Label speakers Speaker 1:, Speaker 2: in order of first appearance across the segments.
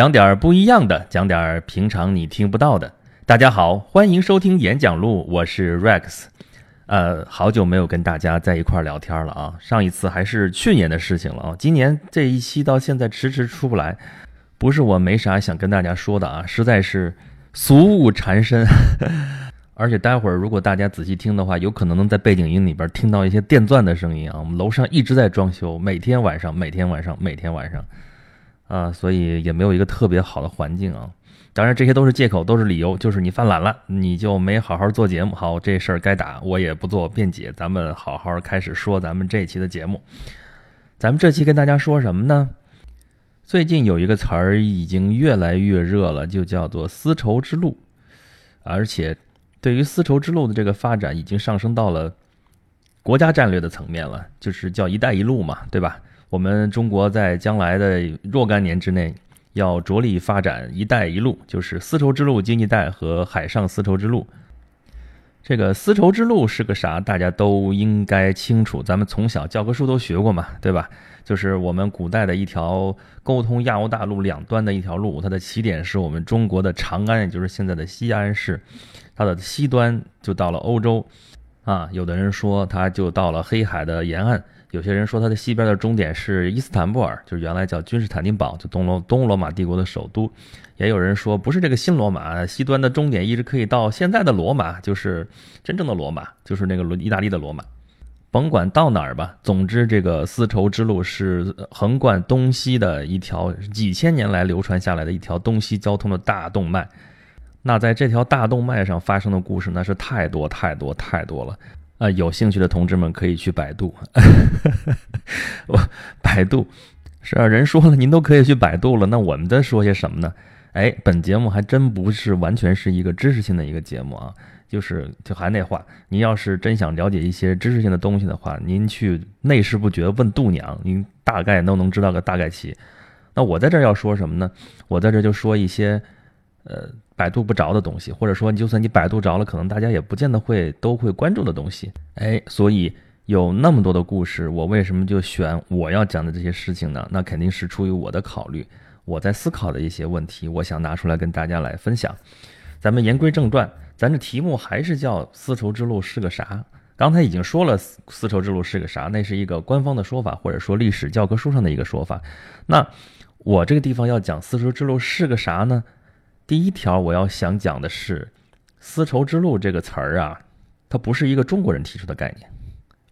Speaker 1: 讲点不一样的，讲点平常你听不到的。大家好，欢迎收听演讲录，我是 Rex。呃，好久没有跟大家在一块聊天了啊，上一次还是去年的事情了啊。今年这一期到现在迟迟出不来，不是我没啥想跟大家说的啊，实在是俗务缠身。而且待会儿如果大家仔细听的话，有可能能在背景音里边听到一些电钻的声音啊。我们楼上一直在装修，每天晚上，每天晚上，每天晚上。啊，所以也没有一个特别好的环境啊。当然，这些都是借口，都是理由，就是你犯懒了，你就没好好做节目。好，这事儿该打，我也不做辩解。咱们好好开始说咱们这期的节目。咱们这期跟大家说什么呢？最近有一个词儿已经越来越热了，就叫做丝绸之路。而且，对于丝绸之路的这个发展，已经上升到了国家战略的层面了，就是叫“一带一路”嘛，对吧？我们中国在将来的若干年之内，要着力发展“一带一路”，就是丝绸之路经济带和海上丝绸之路。这个丝绸之路是个啥？大家都应该清楚，咱们从小教科书都学过嘛，对吧？就是我们古代的一条沟通亚欧大陆两端的一条路，它的起点是我们中国的长安，也就是现在的西安市，它的西端就到了欧洲，啊，有的人说它就到了黑海的沿岸。有些人说它的西边的终点是伊斯坦布尔，就是原来叫君士坦丁堡，就东罗东罗马帝国的首都。也有人说不是这个新罗马，西端的终点一直可以到现在的罗马，就是真正的罗马，就是那个意大利的罗马。甭管到哪儿吧，总之这个丝绸之路是横贯东西的一条几千年来流传下来的一条东西交通的大动脉。那在这条大动脉上发生的故事那是太多太多太多了。啊，有兴趣的同志们可以去百度。我百度是啊，人说了，您都可以去百度了。那我们在说些什么呢？哎，本节目还真不是完全是一个知识性的一个节目啊。就是就还那话，您要是真想了解一些知识性的东西的话，您去内事不决问度娘，您大概都能知道个大概齐。那我在这儿要说什么呢？我在这儿就说一些，呃。百度不着的东西，或者说你，就算你百度着了，可能大家也不见得会都会关注的东西。哎，所以有那么多的故事，我为什么就选我要讲的这些事情呢？那肯定是出于我的考虑，我在思考的一些问题，我想拿出来跟大家来分享。咱们言归正传，咱这题目还是叫丝绸之路是个啥？刚才已经说了，丝绸之路是个啥？那是一个官方的说法，或者说历史教科书上的一个说法。那我这个地方要讲丝绸之路是个啥呢？第一条我要想讲的是，丝绸之路这个词儿啊，它不是一个中国人提出的概念，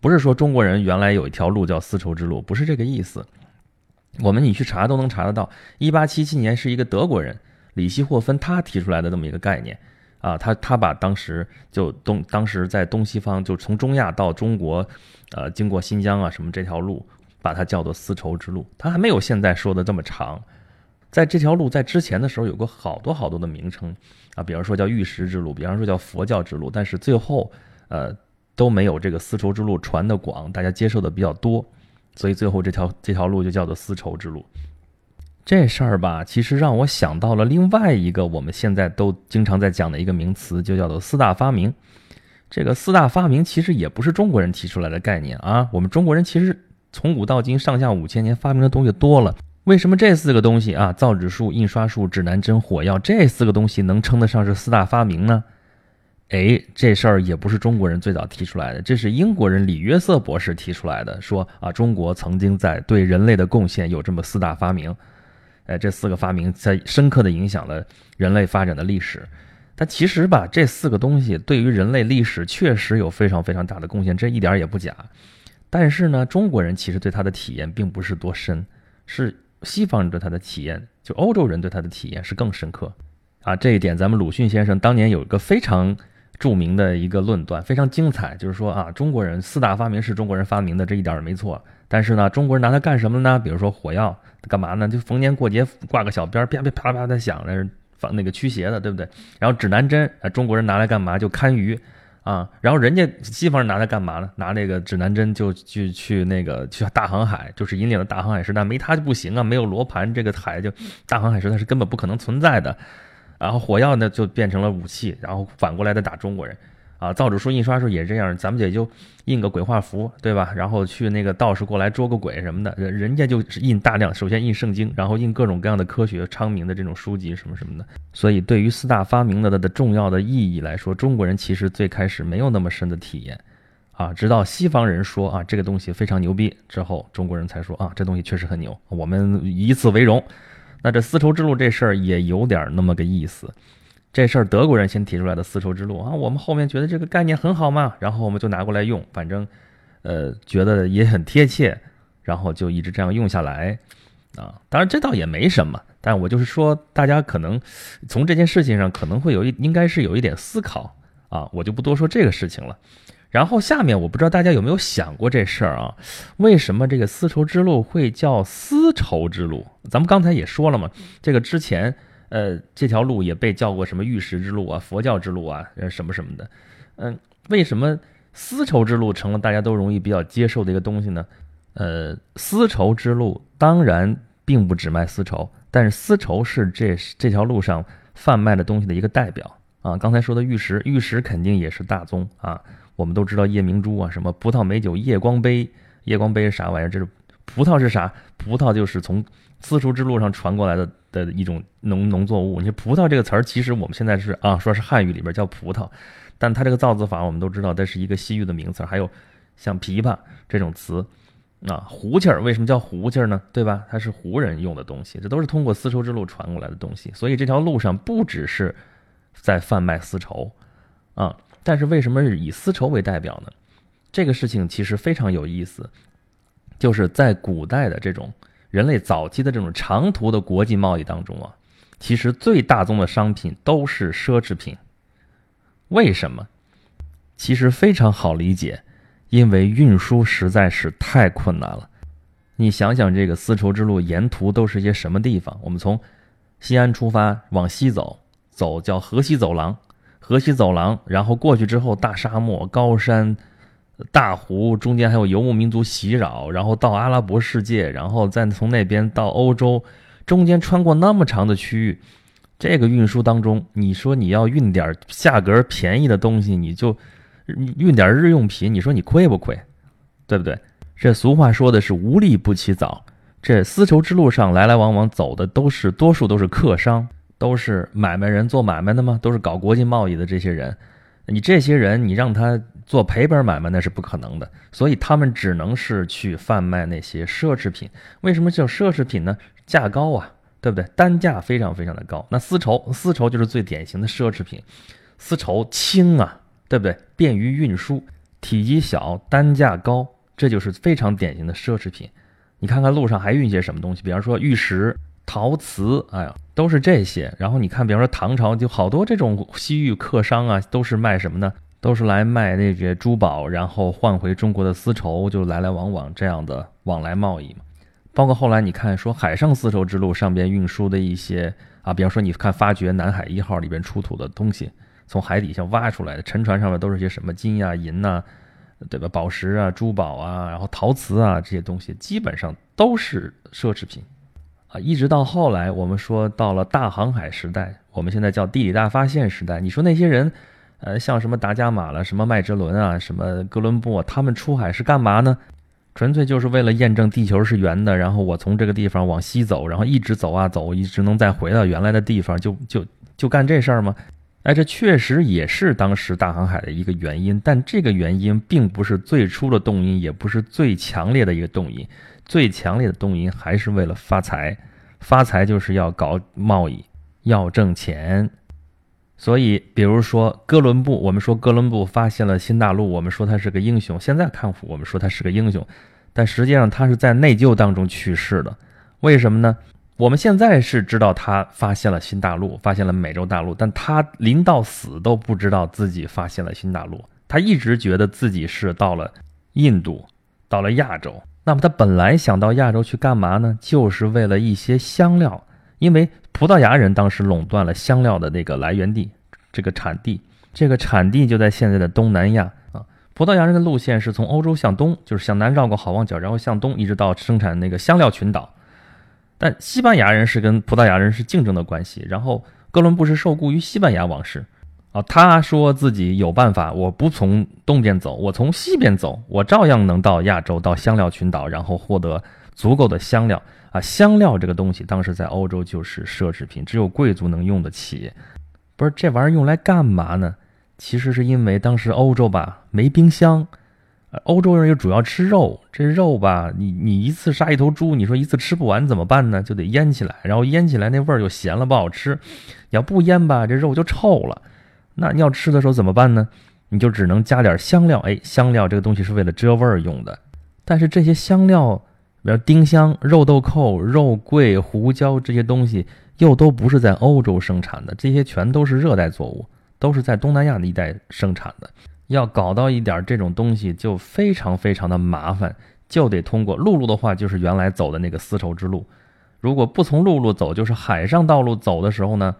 Speaker 1: 不是说中国人原来有一条路叫丝绸之路，不是这个意思。我们你去查都能查得到，一八七七年是一个德国人里希霍芬他提出来的这么一个概念啊，他他把当时就东当时在东西方就从中亚到中国，呃，经过新疆啊什么这条路，把它叫做丝绸之路，它还没有现在说的这么长。在这条路在之前的时候有过好多好多的名称啊，比方说叫玉石之路，比方说叫佛教之路，但是最后呃都没有这个丝绸之路传的广，大家接受的比较多，所以最后这条这条路就叫做丝绸之路。这事儿吧，其实让我想到了另外一个我们现在都经常在讲的一个名词，就叫做四大发明。这个四大发明其实也不是中国人提出来的概念啊，我们中国人其实从古到今上下五千年发明的东西多了。为什么这四个东西啊，造纸术、印刷术、指南针、火药这四个东西能称得上是四大发明呢？哎，这事儿也不是中国人最早提出来的，这是英国人李约瑟博士提出来的。说啊，中国曾经在对人类的贡献有这么四大发明，哎，这四个发明在深刻的影响了人类发展的历史。但其实吧，这四个东西对于人类历史确实有非常非常大的贡献，这一点儿也不假。但是呢，中国人其实对它的体验并不是多深，是。西方人对他的体验，就欧洲人对他的体验是更深刻，啊，这一点咱们鲁迅先生当年有一个非常著名的一个论断，非常精彩，就是说啊，中国人四大发明是中国人发明的，这一点儿没错。但是呢，中国人拿它干什么呢？比如说火药，干嘛呢？就逢年过节挂个小鞭儿，啪啪啪啪的响，那是放那个驱邪的，对不对？然后指南针，啊，中国人拿来干嘛？就看鱼。啊，然后人家西方人拿它干嘛呢？拿那个指南针就去去那个去大航海，就是引领了大航海时代。没它就不行啊，没有罗盘，这个海就大航海时代是根本不可能存在的。然后火药呢就变成了武器，然后反过来再打中国人。啊，造纸术、印刷术也是这样，咱们也就印个鬼画符，对吧？然后去那个道士过来捉个鬼什么的，人人家就是印大量，首先印圣经，然后印各种各样的科学昌明的这种书籍什么什么的。所以，对于四大发明的的重要的意义来说，中国人其实最开始没有那么深的体验，啊，直到西方人说啊这个东西非常牛逼之后，中国人才说啊这东西确实很牛，我们以此为荣。那这丝绸之路这事儿也有点那么个意思。这事儿德国人先提出来的丝绸之路啊，我们后面觉得这个概念很好嘛，然后我们就拿过来用，反正，呃，觉得也很贴切，然后就一直这样用下来，啊，当然这倒也没什么，但我就是说，大家可能从这件事情上可能会有一，应该是有一点思考啊，我就不多说这个事情了。然后下面我不知道大家有没有想过这事儿啊，为什么这个丝绸之路会叫丝绸之路？咱们刚才也说了嘛，这个之前。呃，这条路也被叫过什么玉石之路啊、佛教之路啊，呃，什么什么的。嗯，为什么丝绸之路成了大家都容易比较接受的一个东西呢？呃，丝绸之路当然并不只卖丝绸，但是丝绸是这这条路上贩卖的东西的一个代表啊。刚才说的玉石，玉石肯定也是大宗啊。我们都知道夜明珠啊，什么葡萄美酒夜光杯，夜光杯是啥玩意儿？这是葡萄是啥？葡萄就是从丝绸之路上传过来的。的一种农农作物，你说葡萄这个词儿，其实我们现在是啊，说是汉语里边叫葡萄，但它这个造字法我们都知道，这是一个西域的名词。还有像琵琶这种词啊，胡琴儿为什么叫胡琴儿呢？对吧？它是胡人用的东西，这都是通过丝绸之路传过来的东西。所以这条路上不只是在贩卖丝绸啊，但是为什么是以丝绸为代表呢？这个事情其实非常有意思，就是在古代的这种。人类早期的这种长途的国际贸易当中啊，其实最大宗的商品都是奢侈品。为什么？其实非常好理解，因为运输实在是太困难了。你想想，这个丝绸之路沿途都是些什么地方？我们从西安出发往西走，走叫河西走廊，河西走廊，然后过去之后，大沙漠、高山。大湖中间还有游牧民族袭扰，然后到阿拉伯世界，然后再从那边到欧洲，中间穿过那么长的区域，这个运输当中，你说你要运点价格便宜的东西，你就运点日用品，你说你亏不亏？对不对？这俗话说的是无利不起早。这丝绸之路上来来往往走的都是多数都是客商，都是买卖人做买卖的吗？都是搞国际贸易的这些人。你这些人，你让他做赔本买卖那是不可能的，所以他们只能是去贩卖那些奢侈品。为什么叫奢侈品呢？价高啊，对不对？单价非常非常的高。那丝绸，丝绸就是最典型的奢侈品。丝绸轻啊，对不对？便于运输，体积小，单价高，这就是非常典型的奢侈品。你看看路上还运些什么东西？比方说玉石。陶瓷，哎呀，都是这些。然后你看，比方说唐朝就好多这种西域客商啊，都是卖什么呢？都是来卖那些珠宝，然后换回中国的丝绸，就来来往往这样的往来贸易嘛。包括后来你看，说海上丝绸之路上边运输的一些啊，比方说你看发掘南海一号里边出土的东西，从海底下挖出来的沉船上面都是些什么金呀、银呐，对吧？宝石啊、珠宝啊，然后陶瓷啊这些东西，基本上都是奢侈品。一直到后来，我们说到了大航海时代，我们现在叫地理大发现时代。你说那些人，呃，像什么达伽马了，什么麦哲伦啊，什么哥伦布，他们出海是干嘛呢？纯粹就是为了验证地球是圆的，然后我从这个地方往西走，然后一直走啊走，一直能再回到原来的地方，就就就干这事儿吗？哎，这确实也是当时大航海的一个原因，但这个原因并不是最初的动因，也不是最强烈的一个动因。最强烈的动因还是为了发财，发财就是要搞贸易，要挣钱。所以，比如说哥伦布，我们说哥伦布发现了新大陆，我们说他是个英雄。现在看，我们说他是个英雄，但实际上他是在内疚当中去世的。为什么呢？我们现在是知道他发现了新大陆，发现了美洲大陆，但他临到死都不知道自己发现了新大陆。他一直觉得自己是到了印度，到了亚洲。那么他本来想到亚洲去干嘛呢？就是为了一些香料，因为葡萄牙人当时垄断了香料的那个来源地，这个产地，这个产地就在现在的东南亚啊。葡萄牙人的路线是从欧洲向东，就是向南绕过好望角，然后向东一直到生产那个香料群岛。但西班牙人是跟葡萄牙人是竞争的关系，然后哥伦布是受雇于西班牙王室。啊，他说自己有办法，我不从东边走，我从西边走，我照样能到亚洲，到香料群岛，然后获得足够的香料啊。香料这个东西，当时在欧洲就是奢侈品，只有贵族能用得起。不是这玩意儿用来干嘛呢？其实是因为当时欧洲吧没冰箱，欧洲人又主要吃肉，这肉吧，你你一次杀一头猪，你说一次吃不完怎么办呢？就得腌起来，然后腌起来那味儿又咸了不好吃，你要不腌吧，这肉就臭了。那要吃的时候怎么办呢？你就只能加点香料。哎，香料这个东西是为了遮味儿用的。但是这些香料，比如丁香、肉豆蔻、肉桂、胡椒这些东西，又都不是在欧洲生产的，这些全都是热带作物，都是在东南亚的一带生产的。要搞到一点这种东西，就非常非常的麻烦，就得通过陆路的话，就是原来走的那个丝绸之路。如果不从陆路走，就是海上道路走的时候呢？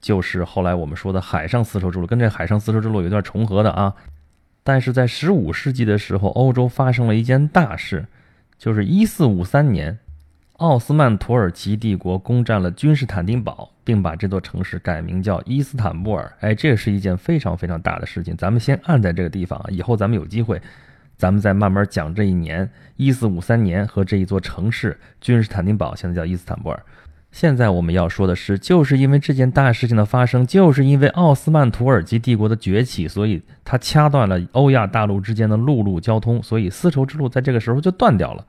Speaker 1: 就是后来我们说的海上丝绸之路，跟这海上丝绸之路有点重合的啊。但是在十五世纪的时候，欧洲发生了一件大事，就是一四五三年，奥斯曼土耳其帝国攻占了君士坦丁堡，并把这座城市改名叫伊斯坦布尔。哎，这是一件非常非常大的事情。咱们先按在这个地方啊，以后咱们有机会，咱们再慢慢讲这一年一四五三年和这一座城市君士坦丁堡，现在叫伊斯坦布尔。现在我们要说的是，就是因为这件大事情的发生，就是因为奥斯曼土耳其帝国的崛起，所以它掐断了欧亚大陆之间的陆路交通，所以丝绸之路在这个时候就断掉了。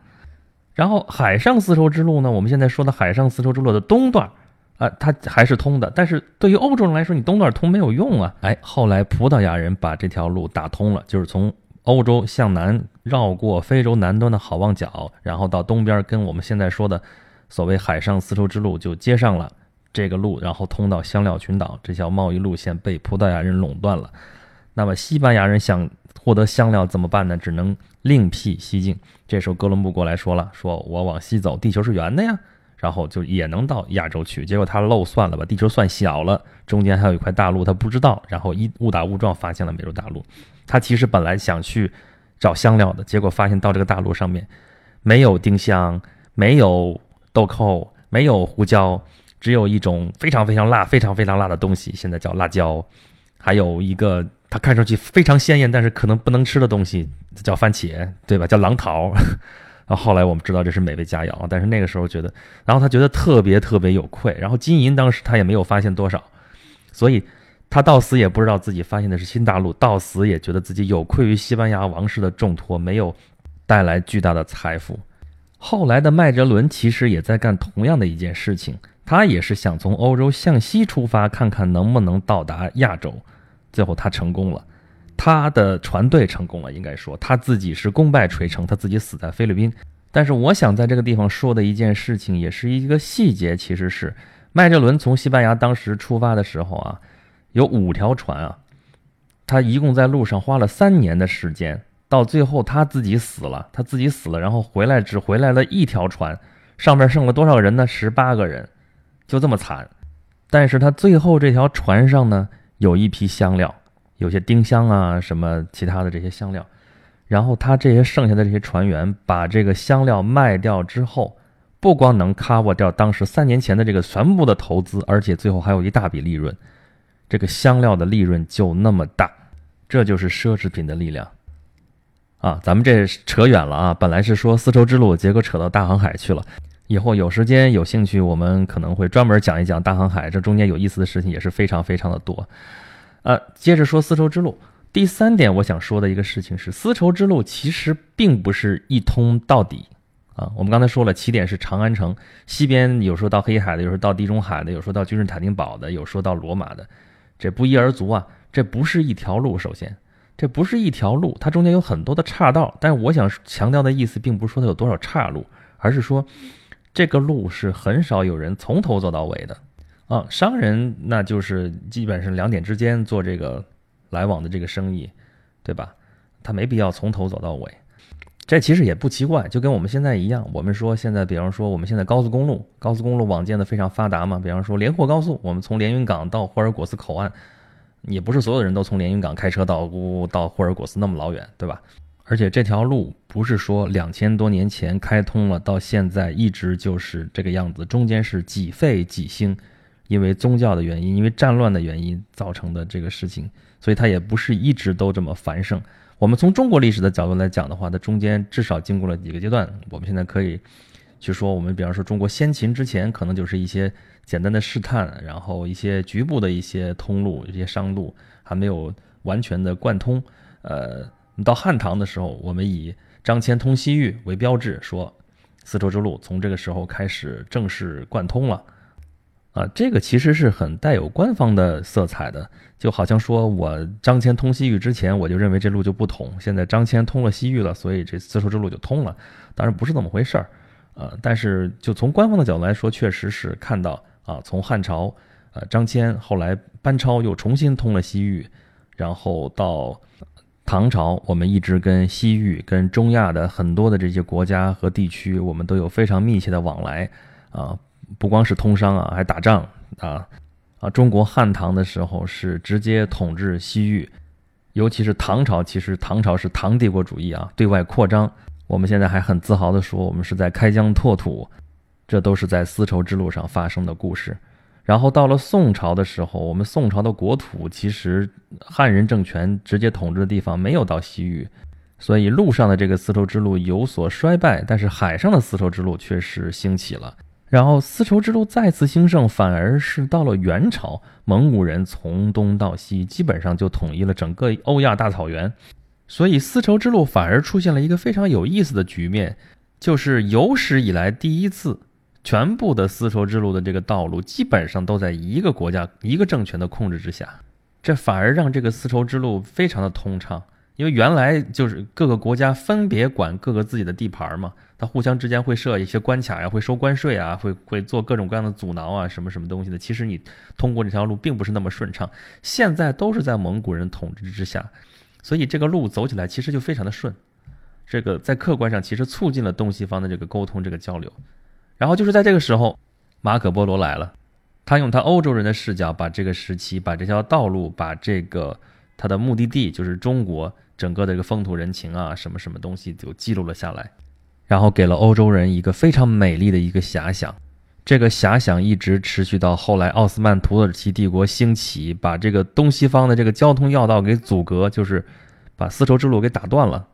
Speaker 1: 然后海上丝绸之路呢，我们现在说的海上丝绸之路的东段，啊，它还是通的，但是对于欧洲人来说，你东段通没有用啊。哎，后来葡萄牙人把这条路打通了，就是从欧洲向南绕过非洲南端的好望角，然后到东边跟我们现在说的。所谓海上丝绸之路就接上了这个路，然后通到香料群岛，这条贸易路线被葡萄牙人垄断了。那么西班牙人想获得香料怎么办呢？只能另辟蹊径。这时候哥伦布过来说了：“说我往西走，地球是圆的呀，然后就也能到亚洲去。”结果他漏算了，把地球算小了，中间还有一块大陆他不知道，然后一误打误撞发现了美洲大陆。他其实本来想去找香料的，结果发现到这个大陆上面没有丁香，没有。豆蔻没有胡椒，只有一种非常非常辣、非常非常辣的东西，现在叫辣椒。还有一个它看上去非常鲜艳，但是可能不能吃的东西，叫番茄，对吧？叫狼桃。然后后来我们知道这是美味佳肴，但是那个时候觉得，然后他觉得特别特别有愧。然后金银当时他也没有发现多少，所以他到死也不知道自己发现的是新大陆，到死也觉得自己有愧于西班牙王室的重托，没有带来巨大的财富。后来的麦哲伦其实也在干同样的一件事情，他也是想从欧洲向西出发，看看能不能到达亚洲。最后他成功了，他的船队成功了，应该说他自己是功败垂成，他自己死在菲律宾。但是我想在这个地方说的一件事情，也是一个细节，其实是麦哲伦从西班牙当时出发的时候啊，有五条船啊，他一共在路上花了三年的时间。到最后他自己死了，他自己死了，然后回来只回来了一条船，上面剩了多少人呢？十八个人，就这么惨。但是他最后这条船上呢，有一批香料，有些丁香啊，什么其他的这些香料。然后他这些剩下的这些船员把这个香料卖掉之后，不光能 cover 掉当时三年前的这个全部的投资，而且最后还有一大笔利润。这个香料的利润就那么大，这就是奢侈品的力量。啊，咱们这扯远了啊！本来是说丝绸之路，结果扯到大航海去了。以后有时间有兴趣，我们可能会专门讲一讲大航海，这中间有意思的事情也是非常非常的多。呃，接着说丝绸之路，第三点我想说的一个事情是，丝绸之路其实并不是一通到底啊。我们刚才说了，起点是长安城，西边有说到黑海的，有说到地中海的，有说到君士坦丁堡的，有说到罗马的，这不一而足啊，这不是一条路，首先。这不是一条路，它中间有很多的岔道。但是我想强调的意思，并不是说它有多少岔路，而是说这个路是很少有人从头走到尾的啊。商人那就是基本上两点之间做这个来往的这个生意，对吧？他没必要从头走到尾。这其实也不奇怪，就跟我们现在一样。我们说现在，比方说我们现在高速公路，高速公路网建的非常发达嘛。比方说连霍高速，我们从连云港到霍尔果斯口岸。也不是所有的人都从连云港开车到乌到霍尔果斯那么老远，对吧？而且这条路不是说两千多年前开通了，到现在一直就是这个样子，中间是几废几兴。因为宗教的原因，因为战乱的原因造成的这个事情，所以它也不是一直都这么繁盛。我们从中国历史的角度来讲的话，它中间至少经过了几个阶段。我们现在可以去说，我们比方说中国先秦之前，可能就是一些简单的试探，然后一些局部的一些通路、一些商路还没有完全的贯通。呃，到汉唐的时候，我们以张骞通西域为标志，说丝绸之路从这个时候开始正式贯通了。啊，这个其实是很带有官方的色彩的，就好像说我张骞通西域之前，我就认为这路就不通，现在张骞通了西域了，所以这丝绸之路就通了。当然不是这么回事儿，呃，但是就从官方的角度来说，确实是看到啊，从汉朝，呃，张骞后来班超又重新通了西域，然后到唐朝，我们一直跟西域、跟中亚的很多的这些国家和地区，我们都有非常密切的往来，啊。不光是通商啊，还打仗啊啊！中国汉唐的时候是直接统治西域，尤其是唐朝，其实唐朝是唐帝国主义啊，对外扩张。我们现在还很自豪地说，我们是在开疆拓土，这都是在丝绸之路上发生的故事。然后到了宋朝的时候，我们宋朝的国土其实汉人政权直接统治的地方没有到西域，所以路上的这个丝绸之路有所衰败，但是海上的丝绸之路却是兴起了。然后丝绸之路再次兴盛，反而是到了元朝，蒙古人从东到西基本上就统一了整个欧亚大草原，所以丝绸之路反而出现了一个非常有意思的局面，就是有史以来第一次，全部的丝绸之路的这个道路基本上都在一个国家、一个政权的控制之下，这反而让这个丝绸之路非常的通畅。因为原来就是各个国家分别管各个自己的地盘嘛，它互相之间会设一些关卡呀，会收关税啊，会会做各种各样的阻挠啊，什么什么东西的。其实你通过这条路并不是那么顺畅。现在都是在蒙古人统治之下，所以这个路走起来其实就非常的顺。这个在客观上其实促进了东西方的这个沟通、这个交流。然后就是在这个时候，马可波罗来了，他用他欧洲人的视角，把这个时期、把这条道路、把这个他的目的地就是中国。整个的一个风土人情啊，什么什么东西就记录了下来，然后给了欧洲人一个非常美丽的一个遐想。这个遐想一直持续到后来奥斯曼土耳其帝国兴起，把这个东西方的这个交通要道给阻隔，就是把丝绸之路给打断了。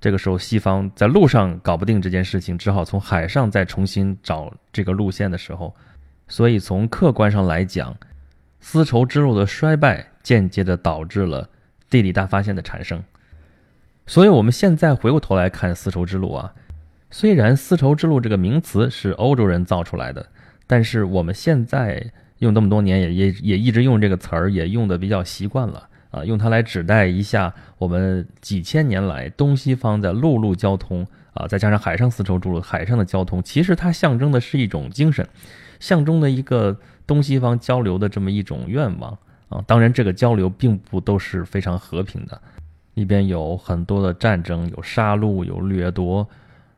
Speaker 1: 这个时候，西方在路上搞不定这件事情，只好从海上再重新找这个路线的时候，所以从客观上来讲，丝绸之路的衰败间接的导致了地理大发现的产生。所以，我们现在回过头来看丝绸之路啊，虽然丝绸之路这个名词是欧洲人造出来的，但是我们现在用这么多年，也也也一直用这个词儿，也用的比较习惯了啊，用它来指代一下我们几千年来东西方的陆路交通啊，再加上海上丝绸之路海上的交通，其实它象征的是一种精神，象征的一个东西方交流的这么一种愿望啊。当然，这个交流并不都是非常和平的。里边有很多的战争，有杀戮，有掠夺，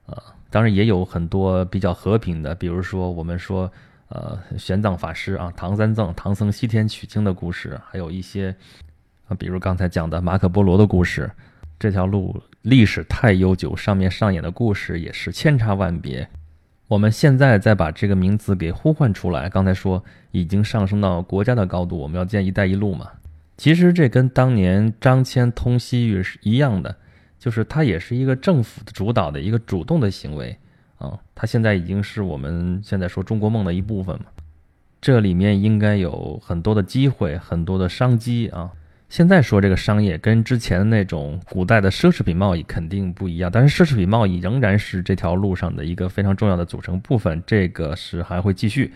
Speaker 1: 啊，当然也有很多比较和平的，比如说我们说，呃，玄奘法师啊，唐三藏、唐僧西天取经的故事，还有一些，啊，比如刚才讲的马可波罗的故事，这条路历史太悠久，上面上演的故事也是千差万别。我们现在再把这个名词给呼唤出来，刚才说已经上升到国家的高度，我们要建“一带一路”嘛。其实这跟当年张骞通西域是一样的，就是它也是一个政府主导的一个主动的行为啊。它现在已经是我们现在说中国梦的一部分嘛。这里面应该有很多的机会，很多的商机啊。现在说这个商业跟之前的那种古代的奢侈品贸易肯定不一样，但是奢侈品贸易仍然是这条路上的一个非常重要的组成部分，这个是还会继续，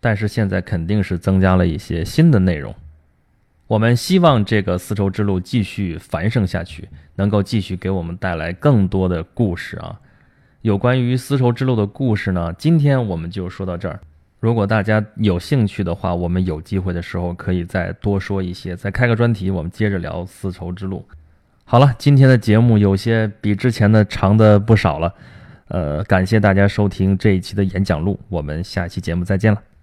Speaker 1: 但是现在肯定是增加了一些新的内容。我们希望这个丝绸之路继续繁盛下去，能够继续给我们带来更多的故事啊！有关于丝绸之路的故事呢，今天我们就说到这儿。如果大家有兴趣的话，我们有机会的时候可以再多说一些，再开个专题，我们接着聊丝绸之路。好了，今天的节目有些比之前的长的不少了，呃，感谢大家收听这一期的演讲录，我们下期节目再见了。